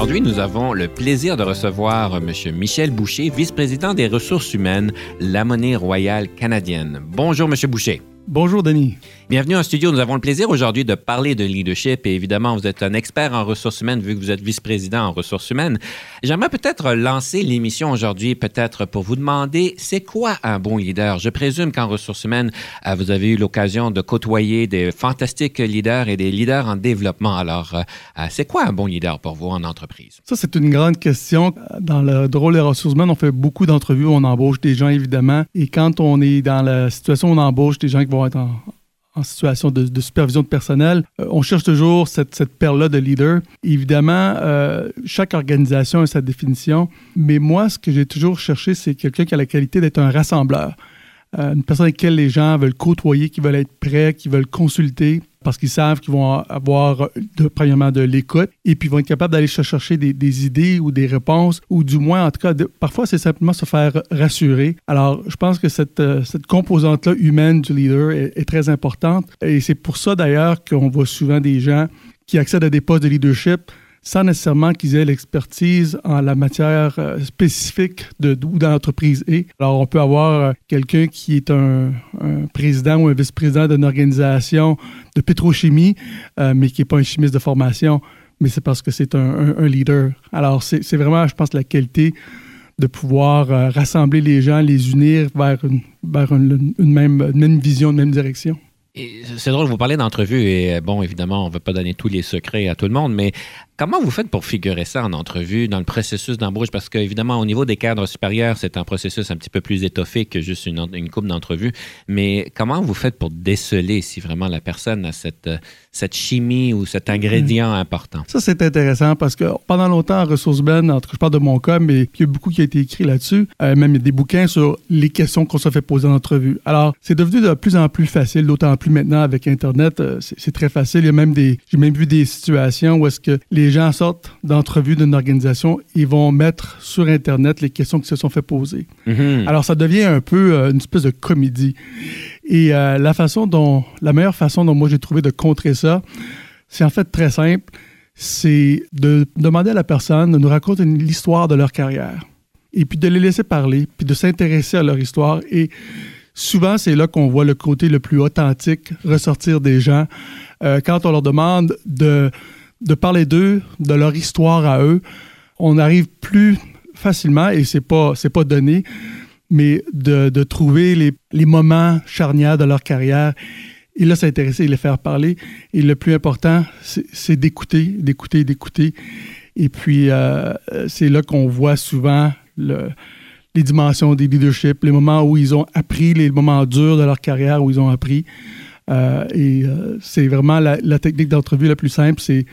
Aujourd'hui, nous avons le plaisir de recevoir M. Michel Boucher, vice-président des ressources humaines, la monnaie royale canadienne. Bonjour, M. Boucher. Bonjour, Denis. Bienvenue en studio. Nous avons le plaisir aujourd'hui de parler de leadership et évidemment, vous êtes un expert en ressources humaines vu que vous êtes vice-président en ressources humaines. J'aimerais peut-être lancer l'émission aujourd'hui, peut-être pour vous demander, c'est quoi un bon leader? Je présume qu'en ressources humaines, euh, vous avez eu l'occasion de côtoyer des fantastiques leaders et des leaders en développement. Alors, euh, euh, c'est quoi un bon leader pour vous en entreprise? Ça, c'est une grande question. Dans le rôle des ressources humaines, on fait beaucoup d'entrevues, on embauche des gens, évidemment. Et quand on est dans la situation où on embauche des gens qui vont être en, situation de, supervision de personnel, euh, on cherche toujours cette, cette perle-là de leader. Évidemment, euh, chaque organisation a sa définition, mais moi, ce que j'ai toujours cherché, c'est quelqu'un qui a la qualité d'être un rassembleur. Euh, une personne avec laquelle les gens veulent côtoyer, qui veulent être prêts, qui veulent consulter, parce qu'ils savent qu'ils vont avoir, de, premièrement, de l'écoute, et puis ils vont être capables d'aller chercher des, idées ou des réponses, ou du moins, en tout cas, parfois, c'est simplement se faire rassurer. Alors, je pense que cette, euh, composante-là humaine du leader est très importante, et c'est pour ça, d'ailleurs, qu'on voit souvent des gens qui accèdent à des postes de leadership sans nécessairement qu'ils aient l'expertise en la matière euh, spécifique de d'où l'entreprise est. Alors, on peut avoir euh, quelqu'un qui est un, président ou un vice-président d'une organisation de pétrochimie, euh, mais qui n'est pas un chimiste de formation, mais c'est parce que c'est un, leader. Alors, c'est vraiment, je pense, la qualité de pouvoir rassembler les gens, les unir vers une, vers une, même, une même vision, une même direction. C'est drôle, vous parlez d'entrevue et bon, évidemment, on ne veut pas donner tous les secrets à tout le monde, mais Comment vous faites pour figurer ça en entrevue, dans le processus d'embauche? Parce qu'évidemment, au niveau des cadres supérieurs, c'est un processus un petit peu plus étoffé que juste une, une coupe d'entrevue. Mais comment vous faites pour déceler si vraiment la personne a cette, cette chimie ou cet ingrédient important? Ça, c'est intéressant parce que pendant longtemps, en ressources humaines, je parle de mon cas, mais il y a beaucoup qui a été écrit là-dessus. Euh, même il y a des bouquins sur les questions qu'on se fait poser en entrevue. Alors, c'est devenu de plus en plus facile, d'autant plus maintenant avec Internet. Euh, c'est très facile. Il y a même des, j'ai même vu des situations où est-ce que les les gens sortent d'entrevue d'une organisation, ils vont mettre sur Internet les questions qui se sont fait poser. Mhm. Alors, ça devient un peu euh, une espèce de comédie. Et euh, la façon dont, la meilleure façon dont moi j'ai trouvé de contrer ça, c'est en fait très simple. C'est de demander à la personne de nous raconter l'histoire de leur carrière. Et puis de les laisser parler, puis de s'intéresser à leur histoire. Et souvent, c'est là qu'on voit le côté le plus authentique ressortir des gens. Euh, quand on leur demande de de parler d'eux, de leur histoire à eux, on arrive plus facilement, et c'est pas, c'est pas donné, mais de, trouver les, les, moments charnières de leur carrière et là s'intéresser et les faire parler. Et le plus important, c'est d'écouter, d'écouter, d'écouter. Et puis, euh, c'est là qu'on voit souvent le, les dimensions des leadership, les moments où ils ont appris, les moments durs de leur carrière où ils ont appris. Euh, et euh, c'est vraiment la, technique d'entrevue la plus simple, c'est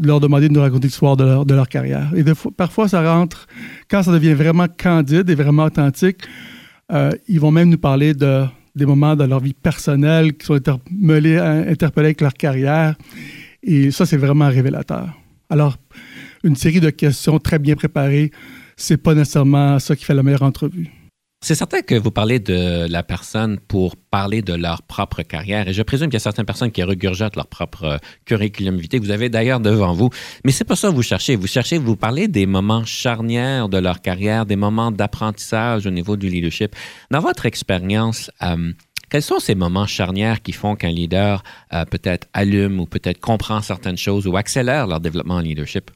leur demander de nous raconter l'histoire de leur, de leur carrière. Et parfois, ça rentre, quand ça devient vraiment candide et vraiment authentique, euh, ils vont même nous parler de, des moments de leur vie personnelle qui sont interpellés, interpellés avec leur carrière. Et ça, c'est vraiment révélateur. Alors, une série de questions très bien préparées, c'est pas nécessairement ça qui fait la meilleure entrevue. C'est certain que vous parlez de la personne pour parler de leur propre carrière et je présume qu'il y a certaines personnes qui regurgitent leur propre euh, curriculum vitae que vous avez d'ailleurs devant vous. Mais c'est pas ça que vous cherchez. Vous cherchez, vous parlez des moments charnières de leur carrière, des moments d'apprentissage au niveau du leadership. Dans votre expérience, euh, quels sont ces moments charnières qui font qu'un leader euh, peut-être allume ou peut-être comprend certaines choses ou accélère leur développement en leadership?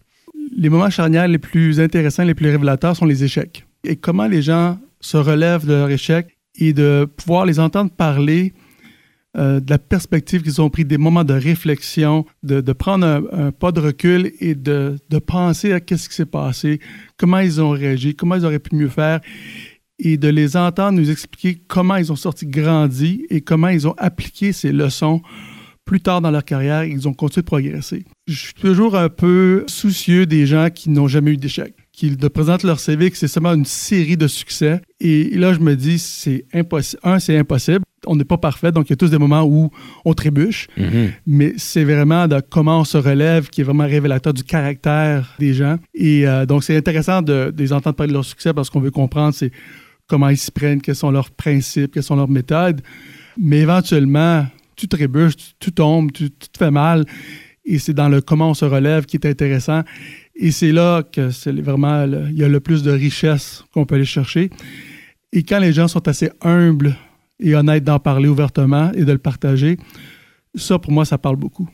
Les moments charnières les plus intéressants, les plus révélateurs sont les échecs. Et comment les gens se relèvent de leur échec et de pouvoir les entendre parler euh, de la perspective qu'ils ont pris, des moments de réflexion, de, prendre un, pas de recul et de, penser à qu'est-ce qui s'est passé, comment ils ont réagi, comment ils auraient pu mieux faire, et de les entendre nous expliquer comment ils ont sorti grandi et comment ils ont appliqué ces leçons plus tard dans leur carrière, ils ont continué de progresser. Je suis toujours un peu soucieux des gens qui n'ont jamais eu d'échec, qui te présentent leur CV que c'est seulement une série de succès. Et là, je me dis, c'est impossible. Un, c'est impossible. On n'est pas parfait, donc il y a tous des moments où on trébuche. Mhm. Mais c'est vraiment de comment on se relève qui est vraiment révélateur du caractère des gens. Et euh, donc, c'est intéressant de, de les entendre parler de leur succès parce qu'on veut comprendre c'est comment ils s'y prennent, quels sont leurs principes, quelles sont leurs méthodes. Mais éventuellement, tu trébuches, tu, tu tombes, tu, tu te fais mal. Et c'est dans le comment on se relève qui est intéressant. Et c'est là que c'est vraiment il y a le plus de richesse qu'on peut aller chercher. Et quand les gens sont assez humbles et honnêtes d'en parler ouvertement et de le partager, ça, pour moi, ça parle beaucoup.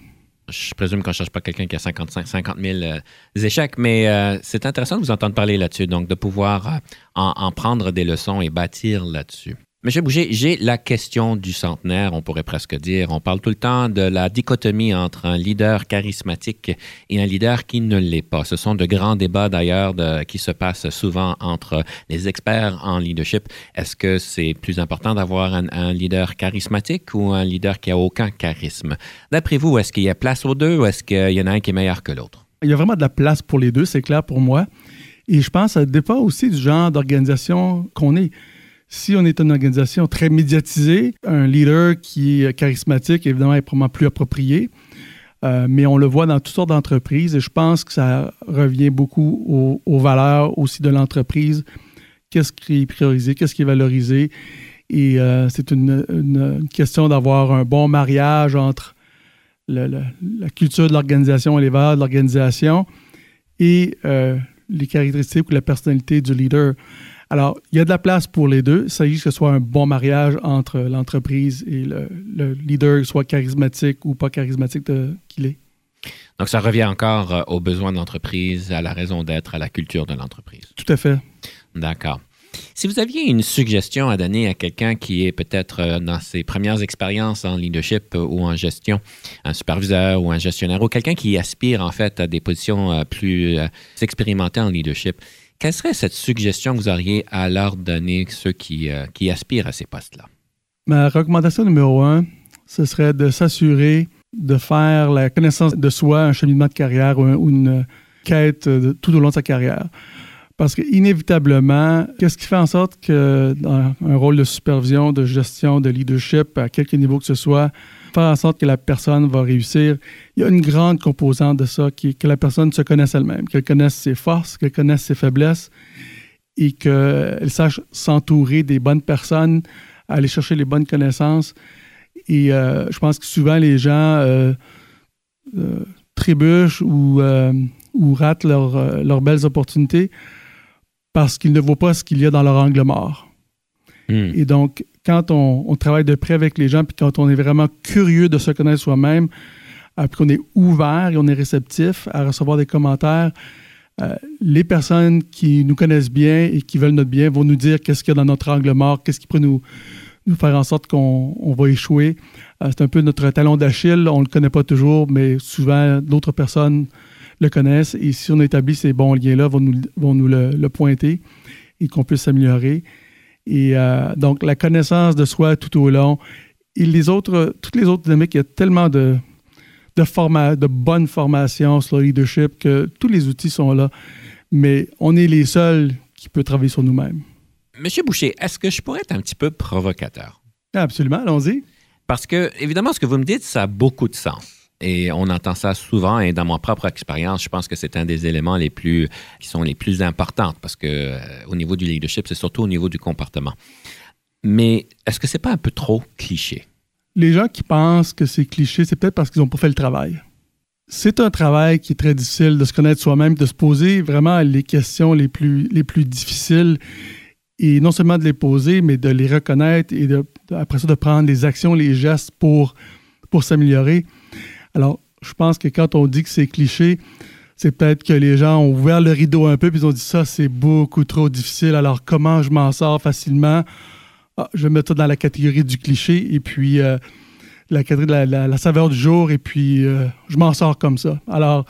Je présume qu'on ne cherche pas quelqu'un qui a 55, 50 000 euh, échecs, mais euh, c'est intéressant de vous entendre parler là-dessus, donc de pouvoir euh, en prendre des leçons et bâtir là-dessus. Monsieur Boucher, j'ai la question du centenaire, on pourrait presque dire. On parle tout le temps de la dichotomie entre un leader charismatique et un leader qui ne l'est pas. Ce sont de grands débats d'ailleurs qui se passent souvent entre les experts en leadership. Est-ce que c'est plus important d'avoir un, un leader charismatique ou un leader qui a aucun charisme? D'après vous, est-ce qu'il y a place aux deux ou est-ce qu'il y en a un qui est meilleur que l'autre? Il y a vraiment de la place pour les deux, c'est clair pour moi. Et je pense que ça dépend aussi du genre d'organisation qu'on est. Si on est une organisation très médiatisée, un leader qui est charismatique, évidemment, est probablement plus approprié. Euh, mais on le voit dans toutes sortes d'entreprises et je pense que ça revient beaucoup aux, valeurs aussi de l'entreprise. Qu'est-ce qui est priorisé, qu'est-ce qui est valorisé? Et euh, c'est une, question d'avoir un bon mariage entre la culture de l'organisation et les valeurs de l'organisation et euh, les caractéristiques ou la personnalité du leader. Alors, il y a de la place pour les deux. Il s'agit que ce soit un bon mariage entre l'entreprise et le, le leader, soit charismatique ou pas charismatique qu'il est. Donc, ça revient encore euh, aux besoins de l'entreprise, à la raison d'être, à la culture de l'entreprise. Tout à fait. D'accord. Si vous aviez une suggestion à donner à quelqu'un qui est peut-être euh, dans ses premières expériences en leadership euh, ou en gestion, un superviseur ou un gestionnaire, ou quelqu'un qui aspire en fait à des positions plus expérimentées en leadership, quelle serait cette suggestion que vous auriez à leur donner, ceux qui, euh, qui aspirent à ces postes-là? Ma recommandation numéro un, ce serait de s'assurer de faire la connaissance de soi, un cheminement de carrière ou, un- ou une quête tout au long de sa carrière. Parce que inévitablement, qu'est-ce qui fait en sorte que un rôle de supervision, de gestion, de leadership, à quelque niveau que ce soit, faire en sorte que la personne va réussir, il y a une grande composante de ça, qui que la personne se connaisse elle-même, qu'elle connaisse ses forces, qu'elle connaisse ses faiblesses et qu'elle sache s'entourer des bonnes personnes, aller chercher les bonnes connaissances. Et euh, je pense que souvent les gens euh, euh, trébuchent ou, ratent leurs belles opportunités parce qu'ils ne voient pas ce qu'il y a dans leur angle mort. Hmm. Et donc, quand on, travaille de près avec les gens, puis quand on est vraiment curieux de se connaître soi-même, puis qu'on est ouvert et on est réceptif à recevoir des commentaires, euh, les personnes qui nous connaissent bien et qui veulent notre bien vont nous dire qu'est-ce qu'il y a dans notre angle mort, qu'est-ce qui pourrait nous, faire en sorte qu'on on va échouer. Euh, c'est un peu notre talon d'Achille. On le connaît pas toujours, mais souvent, d'autres personnes le connaissent. Et si on établit ces bons liens-là, vont nous, vont nous le pointer et qu'on puisse s'améliorer. Et euh, donc, la connaissance de soi tout au long. Et les autres, toutes les autres dynamiques, il y a tellement de, de, forma, de bonnes formations sur le leadership que tous les outils sont là. Mais on est les seuls qui peuvent travailler sur nous-mêmes. Monsieur Boucher, est-ce que je pourrais être un petit peu provocateur? Absolument, allons-y. Parce que, évidemment, ce que vous me dites, ça a beaucoup de sens. Et on entend ça souvent, et dans ma propre expérience, je pense que c'est un des éléments les plus, qui sont les plus importants, parce que euh, au niveau du leadership, c'est surtout au niveau du comportement. Mais est-ce que c'est pas un peu trop cliché? Les gens qui pensent que c'est cliché, c'est peut-être parce qu'ils n'ont pas fait le travail. C'est un travail qui est très difficile de se connaître soi-même, de se poser vraiment les questions les plus, les plus difficiles et non seulement de les poser, mais de les reconnaître et de, après ça de prendre les actions, les gestes pour, pour s'améliorer. Alors, je pense que quand on dit que c'est cliché, c'est peut-être que les gens ont ouvert le rideau un peu puis ils ont dit ça, c'est beaucoup trop difficile. Alors, comment je m'en sors facilement? Ah, je vais mettre ça dans la catégorie du cliché et puis euh, la catégorie de la, saveur du jour et puis euh, je m'en sors comme ça. Alors,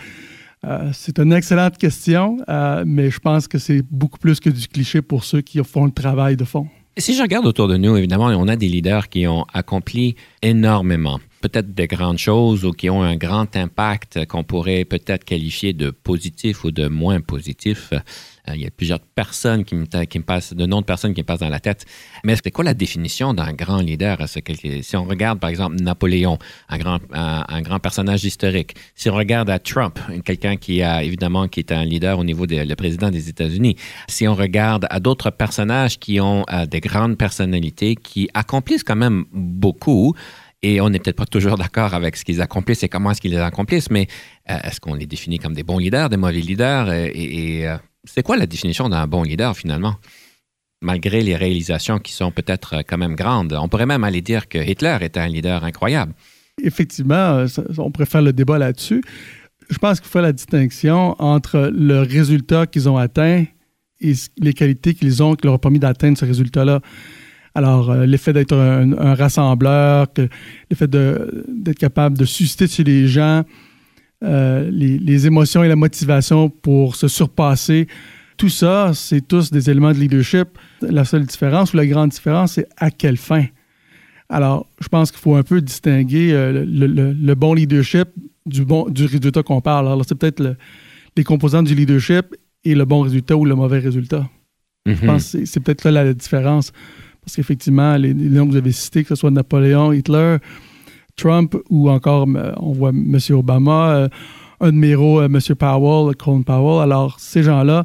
euh, c'est une excellente question, mais je pense que c'est beaucoup plus que du cliché pour ceux qui font le travail de fond. Si je regarde autour de nous, évidemment, on a des leaders qui ont accompli énormément. peut-être des grandes choses ou qui ont un grand impact qu'on pourrait peut-être qualifier de positif ou de moins positif. Euh, il y a plusieurs personnes qui me, passent, de noms de personnes qui me passent dans la tête. Mais c'est quoi la définition d'un grand leader? Si on regarde, par exemple, Napoléon, un grand, un, grand personnage historique. Si on regarde à Trump, quelqu'un qui a, évidemment, qui est un leader au niveau du président des États-Unis. Si on regarde à d'autres personnages qui ont euh, des grandes personnalités, qui accomplissent quand même beaucoup, et on n'est peut-être pas toujours d'accord avec ce qu'ils accomplissent et comment est-ce qu'ils les accomplissent, mais euh, est-ce qu'on les définit comme des bons leaders, des mauvais leaders? et c'est quoi la définition d'un bon leader finalement? Malgré les réalisations qui sont peut-être euh, quand même grandes, on pourrait même aller dire que Hitler était un leader incroyable. Effectivement, euh, on faire le débat là-dessus. Je pense qu'il faut la distinction entre le résultat qu'ils ont atteint et les qualités qu'ils ont qui leur ont permis d'atteindre ce résultat-là. Alors, euh, l'effet d'être un, rassembleur, l'effet d'être capable de susciter chez les gens euh, les, émotions et la motivation pour se surpasser. Tout ça, c'est tous des éléments de leadership. La seule différence ou la grande différence, c'est à quelle fin. Alors, je pense qu'il faut un peu distinguer euh, le, bon leadership du, bon, du résultat qu'on parle. Alors, c'est peut-être les composants du leadership et le bon résultat ou le mauvais résultat. Je mm-hmm. pense que c'est peut-être là la différence. Parce qu'effectivement, les, les noms que vous avez cités, que ce soit Napoléon, Hitler, Trump ou encore, euh, on voit M. Obama, euh, un de mes héros, euh, M. Powell, Colin Powell. Alors, ces gens-là,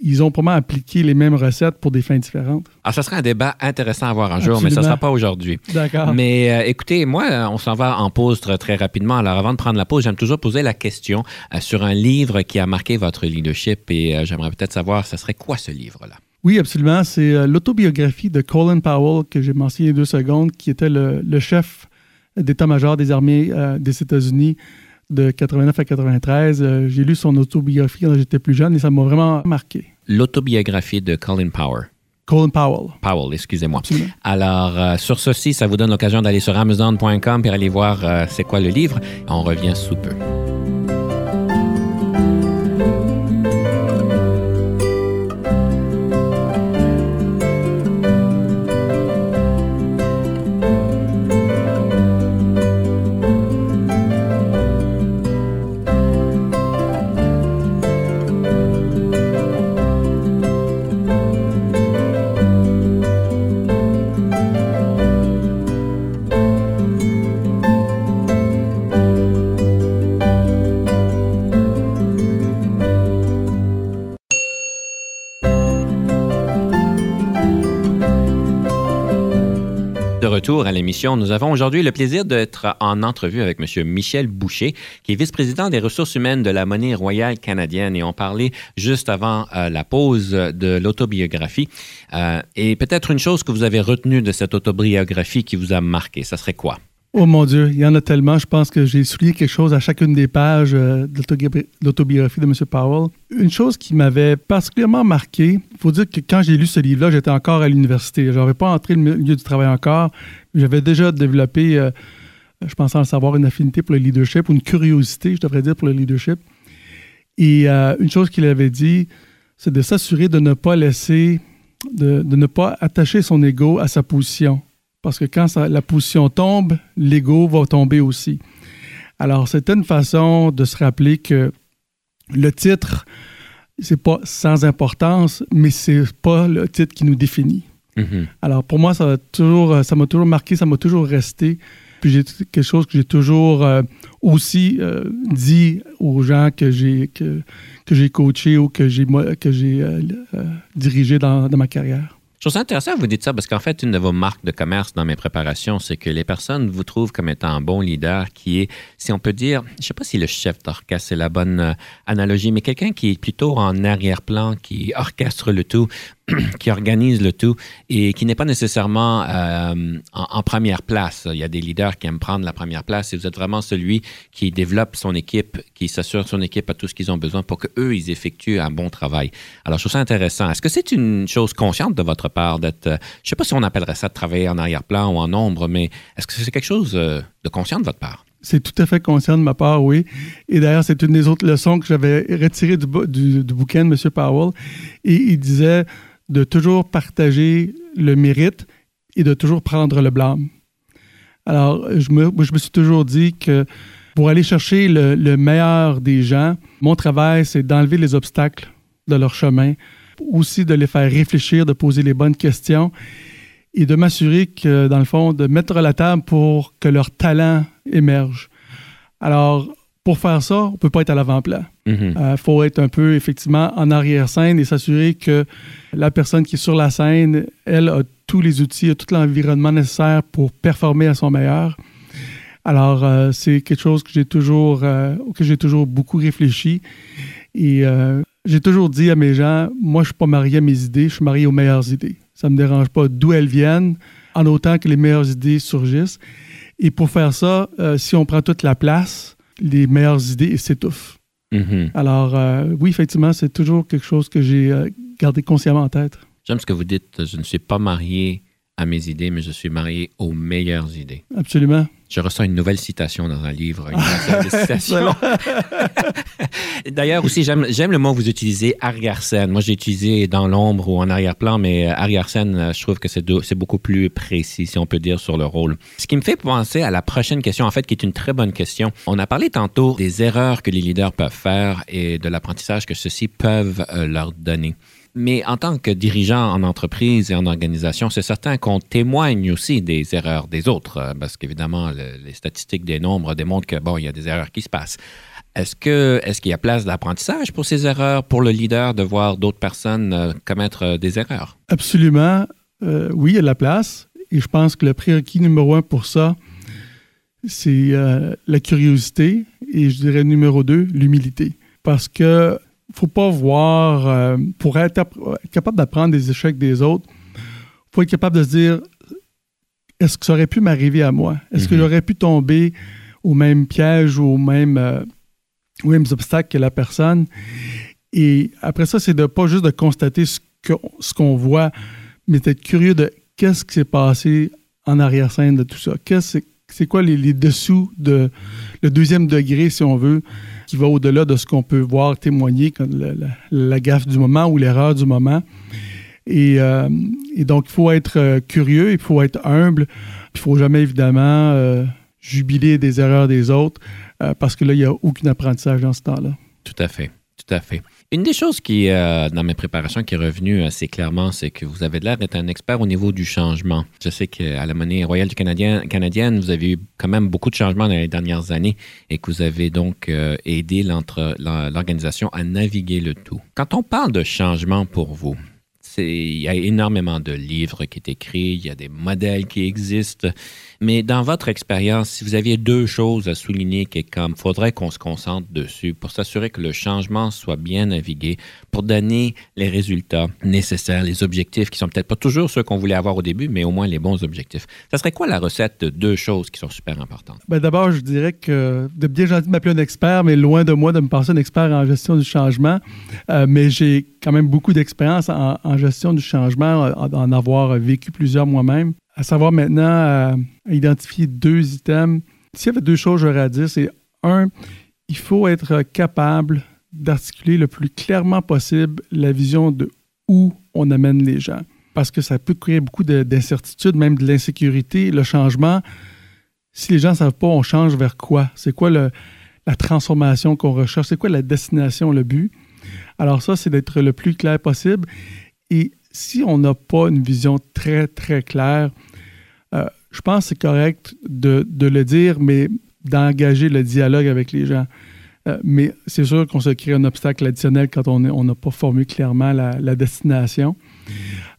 ils ont probablement appliqué les mêmes recettes pour des fins différentes. Ah, ça serait un débat intéressant à voir un jour, mais ça ne sera pas aujourd'hui. D'accord. Mais écoutez, moi, on s'en va en pause très, rapidement. Alors, avant de prendre la pause, j'aime toujours poser la question sur un livre qui a marqué votre leadership et j'aimerais peut-être savoir, ce serait quoi ce livre-là? Oui, absolument. C'est l'autobiographie de Colin Powell que j'ai mentionné deux secondes, qui était le, le chef d'état-major des armées euh, des États-Unis de 89 à 93. Euh, j'ai lu son autobiographie quand j'étais plus jeune et ça m'a vraiment marqué. L'autobiographie de Colin Powell. Colin Powell. Powell, excusez-moi. Alors, euh, sur ceci, ça vous donne l'occasion d'aller sur amazon.com et aller voir c'est quoi le livre. On revient sous peu. Retour à l'émission. Nous avons aujourd'hui le plaisir d'être en entrevue avec M. Michel Boucher, qui est vice-président des ressources humaines de la monnaie royale canadienne. Et on parlait juste avant euh, la pause de l'autobiographie. Euh, et peut-être une chose que vous avez retenue de cette autobiographie qui vous a marqué, ça serait quoi? Oh mon Dieu, il y en a tellement. Je pense que j'ai souligné quelque chose à chacune des pages euh, de l'autobiographie de M. Powell. Une chose qui m'avait particulièrement marqué, il faut dire que quand j'ai lu ce livre-là, j'étais encore à l'université. Je n'avais pas entré le milieu du travail encore. J'avais déjà développé, euh, je pensais en savoir, une affinité pour le leadership, ou une curiosité, je devrais dire, pour le leadership. Et euh, une chose qu'il avait dit, c'est de s'assurer de ne pas laisser, de, de ne pas attacher son ego à sa position parce que quand la position tombe, l'ego va tomber aussi. Alors, c'était une façon de se rappeler que le titre, c'est pas sans importance, mais c'est pas le titre qui nous définit. Mm-hmm. Alors, pour moi, ça m'a toujours, ça m'a toujours marqué, ça m'a toujours resté. Puis j'ai quelque chose que j'ai toujours euh, aussi euh, dit aux gens que j'ai que, que j'ai coaché ou que j'ai que j'ai euh, dirigé dans, dans ma carrière. Je trouve ça intéressant que vous dites ça parce qu'en fait, une de vos marques de commerce dans mes préparations, c'est que les personnes vous trouvent comme étant un bon leader qui est, si on peut dire, je ne sais pas si le chef d'orchestre c'est la bonne euh, analogie, mais quelqu'un qui est plutôt en arrière-plan, qui orchestre le tout, qui organise le tout et qui n'est pas nécessairement euh, en, première place. Il y a des leaders qui aiment prendre la première place et vous êtes vraiment celui qui développe son équipe, qui s'assure son équipe à tout ce qu'ils ont besoin pour qu'eux, ils effectuent un bon travail. Alors, je trouve ça intéressant. Est-ce que c'est une chose consciente de votre part d'être, euh, je ne sais pas si on appellerait ça de travailler en arrière-plan ou en ombre, mais est-ce que c'est quelque chose euh, de conscient de votre part? C'est tout à fait conscient de ma part, oui. Et d'ailleurs, c'est une des autres leçons que j'avais retirées du, du, du, bouquin de M. Powell. Et il disait, de toujours partager le mérite et de toujours prendre le blâme. Alors, je me, je me suis toujours dit que pour aller chercher le, le meilleur des gens, mon travail, c'est d'enlever les obstacles de leur chemin, aussi de les faire réfléchir, de poser les bonnes questions et de m'assurer que, dans le fond, de mettre la table pour que leur talent émerge. Alors, pour faire ça, on ne peut pas être à l'avant-plan. Il Mhm. Euh, faut être un peu, effectivement, en arrière-scène et s'assurer que la personne qui est sur la scène, elle, a tous les outils, a tout l'environnement nécessaire pour performer à son meilleur. Alors, euh, c'est quelque chose que j'ai toujours, euh, que j'ai toujours beaucoup réfléchi. Et j'ai toujours dit à mes gens, moi, je ne suis pas marié à mes idées, je suis marié aux meilleures idées. Ça ne me dérange pas d'où elles viennent, en autant que les meilleures idées surgissent. Et pour faire ça, si on prend toute la place, les meilleures idées s'étouffent. Mhm. Alors, euh, oui, effectivement, c'est toujours quelque chose que j'ai euh, gardé consciemment en tête. J'aime ce que vous dites. Je ne suis pas marié à mes idées, mais je suis marié aux meilleures idées. Absolument. Je ressens une nouvelle citation dans un livre. D'ailleurs, aussi, j'aime le mot que vous utilisez, arrière-scène. Moi, j'ai utilisé dans l'ombre ou en arrière-plan, mais euh, arrière-scène, euh, je trouve que c'est beaucoup plus précis, si on peut dire, sur le rôle. Ce qui me fait penser à la prochaine question, en fait, qui est une très bonne question. On a parlé tantôt des erreurs que les leaders peuvent faire et de l'apprentissage que ceux-ci peuvent euh, leur donner. Mais en tant que dirigeant en entreprise et en organisation, c'est certain qu'on témoigne aussi des erreurs des autres, euh, parce qu'évidemment, le- les statistiques des nombres démontrent que, bon, il y a des erreurs qui se passent. Est-ce que est-ce qu'il y a place d'apprentissage pour ces erreurs, pour le leader de voir d'autres personnes euh, commettre euh, des erreurs? Absolument. Oui, il y a de la place. Et je pense que le prérequis numéro un pour ça, c'est la curiosité. Et je dirais numéro deux, l'humilité. Parce que faut pas voir, euh, pour être, capable d'apprendre des échecs des autres, faut être capable de se dire, est-ce que ça aurait pu m'arriver à moi? Est-ce que Mhm. j'aurais pu tomber au même piège ou au même, euh, aux mêmes obstacles que la personne? Et après ça, c'est de pas juste de constater ce qu'on ce qu'on voit, mais d'être curieux de qu'est-ce qui s'est passé en arrière-scène de tout ça. Qu'est-ce c'est quoi les, les dessous de le deuxième degré, si on veut, qui va au-delà de ce qu'on peut voir témoigner comme la, gaffe du moment ou l'erreur du moment. Et, euh, donc, il faut être euh, curieux, il faut être humble, il faut jamais, évidemment, euh, jubiler des erreurs des autres, parce que là, il n'y a aucun apprentissage dans ce temps-là. Tout à fait, tout à fait. Une des choses qui, euh, dans mes préparations, qui est revenue assez clairement, c'est que vous avez l'air d'être un expert au niveau du changement. Je sais qu'à la monnaie royale du Canadien, canadienne, vous avez eu quand même beaucoup de changements dans les dernières années et que vous avez donc euh, aidé l'organisation à naviguer le tout. Quand on parle de changement pour vous, il y a énormément de livres qui sont écrits, il y a des modèles qui existent. Mais dans votre expérience, si vous aviez deux choses à souligner qui comme faudrait qu'on se concentre dessus pour s'assurer que le changement soit bien navigué, pour donner les résultats nécessaires, les objectifs qui sont peut-être pas toujours ceux qu'on voulait avoir au début, mais au moins les bons objectifs. Ça serait quoi la recette de deux choses qui sont super importantes? Ben D'abord, je dirais que de bien gentil m'appeler un expert, mais loin de moi de me penser un expert en gestion du changement. Euh, mais j'ai quand même beaucoup d'expérience en, en gestion du changement, en, en avoir vécu plusieurs moi-même. À savoir maintenant à, à identifier deux items. S'il y avait deux choses, j'aurais à dire, c'est un, il faut être capable d'articuler le plus clairement possible la vision de où on amène les gens. Parce que ça peut créer beaucoup de- d'incertitudes, même de l'insécurité. Le changement, si les gens ne savent pas, on change vers quoi? C'est quoi le- la transformation qu'on recherche? C'est quoi la destination, le but? Alors ça, c'est d'être le plus clair possible. Et si on n'a pas une vision très, très claire, euh, je pense que c'est correct de, le dire, mais d'engager le dialogue avec les gens. Euh, mais c'est sûr qu'on se crée un obstacle additionnel quand on n'a pas formé clairement la, destination.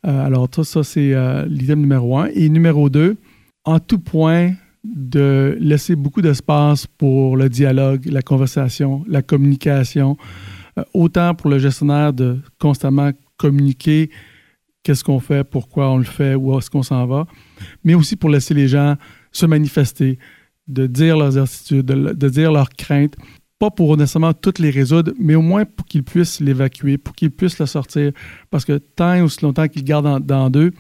Euh, alors, ça, ça c'est l'item numéro un. Et numéro deux, en tout point, de laisser beaucoup d'espace pour le dialogue, la conversation, la communication, autant pour le gestionnaire de constamment communiquer qu'est-ce qu'on fait, pourquoi on le fait, où est-ce qu'on s'en va, mais aussi pour laisser les gens se manifester, de dire leurs attitudes, de, dire leurs craintes, pas pour nécessairement toutes les résoudre, mais au moins pour qu'ils puissent l'évacuer, pour qu'ils puissent le sortir, parce que tant et aussi longtemps qu'ils gardent dans, dans d'eux,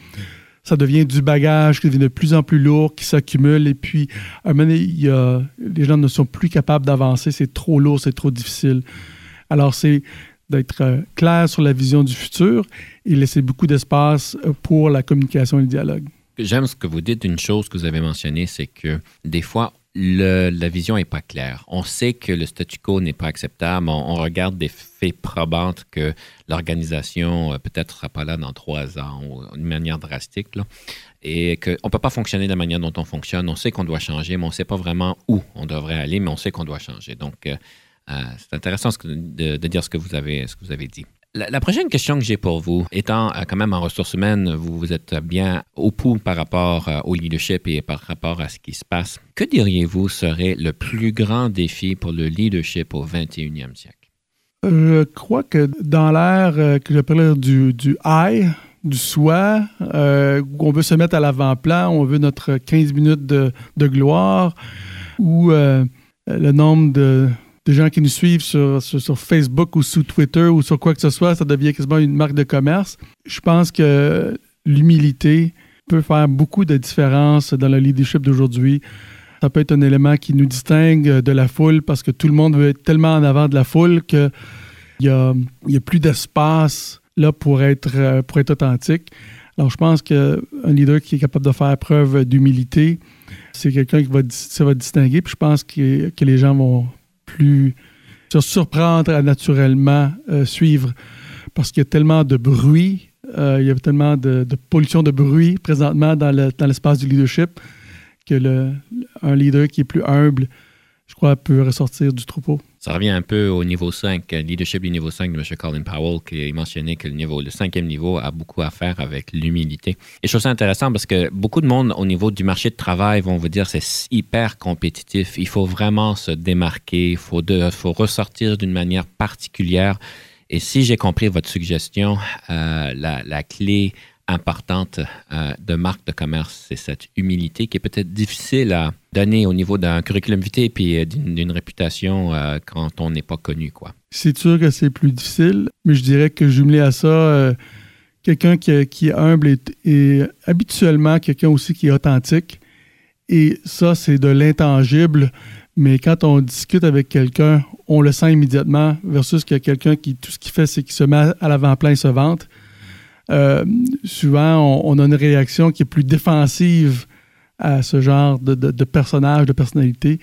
ça devient du bagage qui devient de plus en plus lourd, qui s'accumule, et puis à un moment donné, il y a- les gens ne sont plus capables d'avancer, c'est trop lourd, c'est trop difficile. Alors, c'est d'être euh, clair sur la vision du futur et laisser beaucoup d'espace euh, pour la communication et le dialogue. J'aime ce que vous dites. Une chose que vous avez mentionnée, c'est que des fois, la vision n'est pas claire. On sait que le statu quo n'est pas acceptable. On, regarde des faits probants que l'organisation euh, peut-être sera pas là dans trois ans ou d'une manière drastique. et qu'on ne peut pas fonctionner de la manière dont on fonctionne. On sait qu'on doit changer, mais on ne sait pas vraiment où on devrait aller, mais on sait qu'on doit changer. Donc, c'est intéressant de, dire ce que vous avez, ce que vous avez dit. La, prochaine question que j'ai pour vous, étant euh, quand même en ressources humaines, vous, vous êtes bien au pouls par rapport euh, au leadership et par rapport à ce qui se passe. Que diriez-vous serait le plus grand défi pour le leadership au 21e siècle? Je crois que dans l'ère euh, que j'appelle du, du I, du soi, où on veut se mettre à l'avant-plan, on veut notre 15 minutes de, gloire, ou le nombre de, des gens qui nous suivent sur, sur, Facebook ou sur Twitter ou sur quoi que ce soit, ça devient quasiment une marque de commerce. Je pense que l'humilité peut faire beaucoup de différence dans le leadership d'aujourd'hui. Ça peut être un élément qui nous distingue de la foule parce que tout le monde veut être tellement en avant de la foule qu'il n'y a, y a plus d'espace là pour être, pour être authentique. Alors, je pense qu'un leader qui est capable de faire preuve d'humilité, c'est quelqu'un qui va, ça va distinguer. Puis je pense que, que les gens vont plus se surprendre à naturellement euh, suivre parce qu'il y a tellement de bruit, euh, il y a tellement de, pollution de bruit présentement dans, l'espace du leadership que un leader qui est plus humble, je crois, peut ressortir du troupeau. Ça revient un peu au niveau 5, euh, leadership du niveau 5 de M. Colin Powell, qui a mentionné que le, niveau, le cinquième niveau a beaucoup à faire avec l'humilité. Et je trouve ça intéressant parce que beaucoup de monde au niveau du marché de travail vont vous dire c'est hyper compétitif, il faut vraiment se démarquer, il faut, faut ressortir d'une manière particulière. Et si j'ai compris votre suggestion, euh, la clé importante euh, de marque de commerce, c'est cette humilité qui est peut-être difficile à donner au niveau d'un curriculum vitae puis euh, d'une réputation euh, quand on n'est pas connu. quoi. C'est sûr que c'est plus difficile, mais je dirais que jumelé à ça, quelqu'un qui, est humble et, habituellement quelqu'un aussi qui est authentique. Et ça, c'est de l'intangible, mais quand on discute avec quelqu'un, on le sent immédiatement versus a quelqu'un qui, tout ce qu'il fait, c'est qu'il se met à l'avant-plan et se vante. Euh, souvent, on, a une réaction qui est plus défensive à ce genre de, personnage, de personnalité.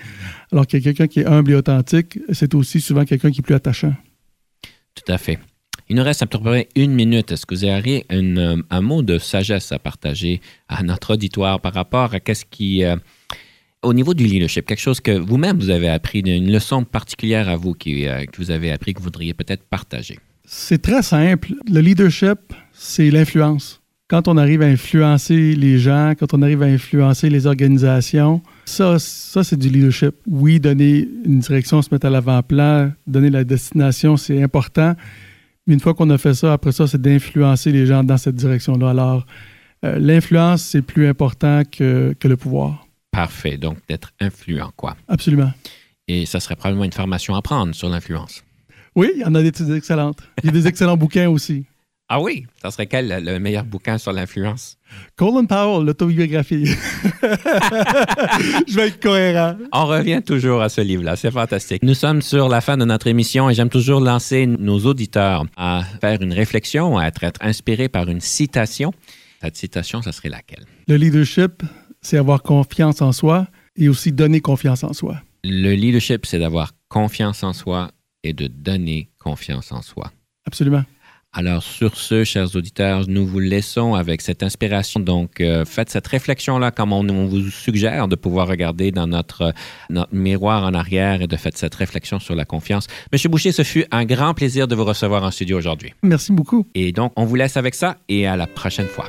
Alors que quelqu'un qui est humble et authentique, c'est aussi souvent quelqu'un qui est plus attachant. Tout à fait. Il nous reste à peu près une minute. Est-ce que vous avez une, un mot de sagesse à partager à notre auditoire par rapport à qu'est-ce qui, euh, au niveau du leadership, quelque chose que vous-même vous avez appris, une leçon particulière à vous euh, que vous avez appris que vous voudriez peut-être partager? C'est très simple. Le leadership, c'est l'influence. Quand on arrive à influencer les gens, quand on arrive à influencer les organisations, ça, ça c'est du leadership. Oui, donner une direction, se mettre à l'avant-plan, donner la destination, c'est important. Mais une fois qu'on a fait ça, après ça, c'est d'influencer les gens dans cette direction-là. Alors, euh, l'influence, c'est plus important que, que le pouvoir. Parfait. Donc, d'être influent, quoi. Absolument. Et ça serait probablement une formation à prendre sur l'influence. Oui, il y en a des excellentes. Il y a des excellents bouquins aussi. Ah oui? Ça serait quel le meilleur bouquin sur l'influence? Colin Powell, l'autobiographie. Je vais être cohérent. On revient toujours à ce livre-là. C'est fantastique. Nous sommes sur la fin de notre émission et j'aime toujours lancer nos auditeurs à faire une réflexion, à être, être inspirés par une citation. Cette citation, ça serait laquelle? Le leadership, c'est avoir confiance en soi et aussi donner confiance en soi. Le leadership, c'est d'avoir confiance en soi et de donner confiance en soi. Absolument. Alors sur ce, chers auditeurs, nous vous laissons avec cette inspiration. Donc, euh, faites cette réflexion-là comme on, vous suggère de pouvoir regarder dans notre, notre miroir en arrière et de faire cette réflexion sur la confiance. Monsieur Boucher, ce fut un grand plaisir de vous recevoir en studio aujourd'hui. Merci beaucoup. Et donc, on vous laisse avec ça et à la prochaine fois.